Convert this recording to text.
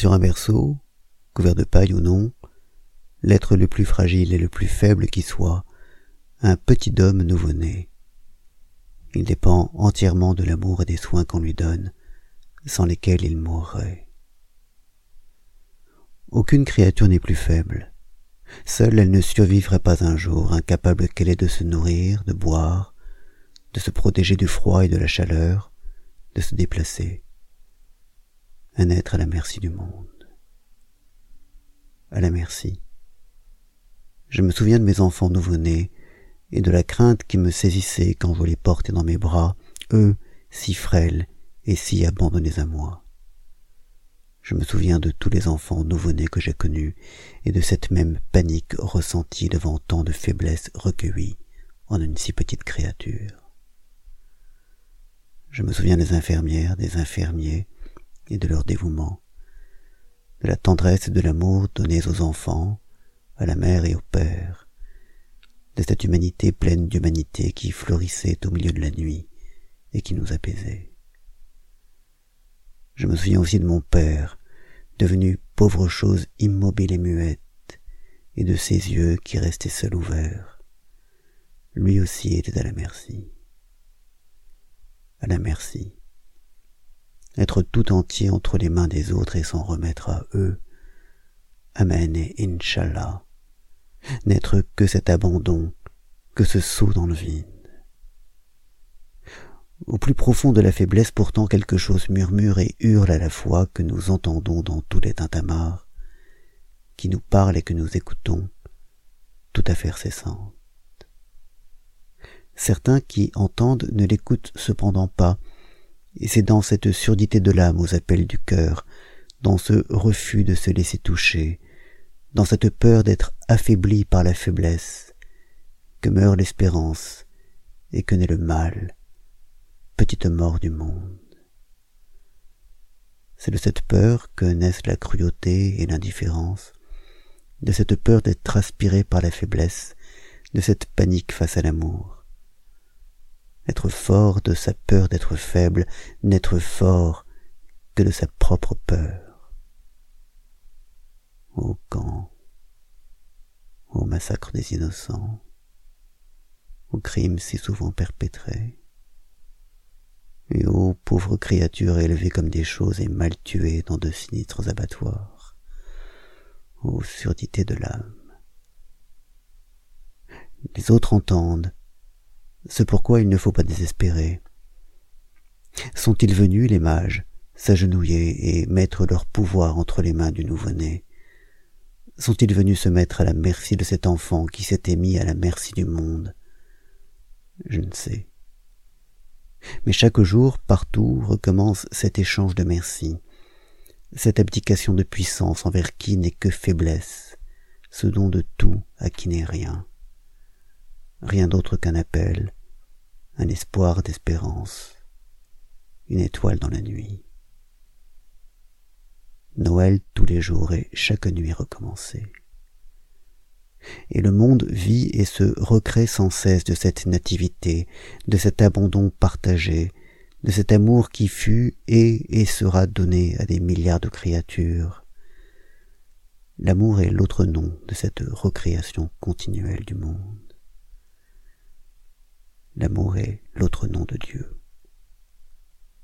Sur un berceau, couvert de paille ou non, l'être le plus fragile et le plus faible qui soit, un petit homme nouveau-né. Il dépend entièrement de l'amour et des soins qu'on lui donne, sans lesquels il mourrait. Aucune créature n'est plus faible. Seule elle ne survivrait pas un jour, incapable qu'elle est de se nourrir, de boire, de se protéger du froid et de la chaleur, de se déplacer. Un être à la merci du monde. À la merci. Je me souviens de mes enfants nouveau-nés et de la crainte qui me saisissait quand je les portais dans mes bras, eux si frêles et si abandonnés à moi. Je me souviens de tous les enfants nouveau-nés que j'ai connus et de cette même panique ressentie devant tant de faiblesse recueillie en une si petite créature. Je me souviens des infirmières, des infirmiers et de leur dévouement, de la tendresse et de l'amour donnés aux enfants, à la mère et au père, de cette humanité pleine d'humanité qui fleurissait au milieu de la nuit et qui nous apaisait. Je me souviens aussi de mon père, devenu pauvre chose immobile et muette, et de ses yeux qui restaient seuls ouverts. Lui aussi était à la merci. À la merci. Être tout entier entre les mains des autres et s'en remettre à eux. Amen et Inch'Allah. N'être que cet abandon, que ce saut dans le vide. Au plus profond de la faiblesse pourtant quelque chose murmure et hurle à la fois que nous entendons dans tous les tintamarres, qui nous parle et que nous écoutons, tout à fait cessante. Certains qui entendent ne l'écoutent cependant pas, et c'est dans cette surdité de l'âme aux appels du cœur, dans ce refus de se laisser toucher, dans cette peur d'être affaibli par la faiblesse, que meurt l'espérance et que naît le mal, petite mort du monde. C'est de cette peur que naissent la cruauté et l'indifférence, de cette peur d'être aspiré par la faiblesse, de cette panique face à l'amour. Être fort de sa peur d'être faible, n'être fort que de sa propre peur. Au camp, au massacre des innocents, aux crimes si souvent perpétrés, et ô pauvres créatures élevées comme des choses et mal tuées dans de sinistres abattoirs, ô surdité de l'âme. Les autres entendent, c'est pourquoi il ne faut pas désespérer. Sont-ils venus, les mages, s'agenouiller et mettre leur pouvoir entre les mains du nouveau-né? Sont-ils venus se mettre à la merci de cet enfant qui s'était mis à la merci du monde? Je ne sais. Mais chaque jour, partout, recommence cet échange de merci, cette abdication de puissance envers qui n'est que faiblesse, ce don de tout à qui n'est rien. Rien d'autre qu'un appel, un espoir d'espérance, une étoile dans la nuit. Noël tous les jours et chaque nuit recommencée et le monde vit et se recrée sans cesse de cette nativité, de cet abandon partagé, de cet amour qui fut et et sera donné à des milliards de créatures. L'amour est l'autre nom de cette recréation continuelle du monde. L'amour est l'autre nom de Dieu.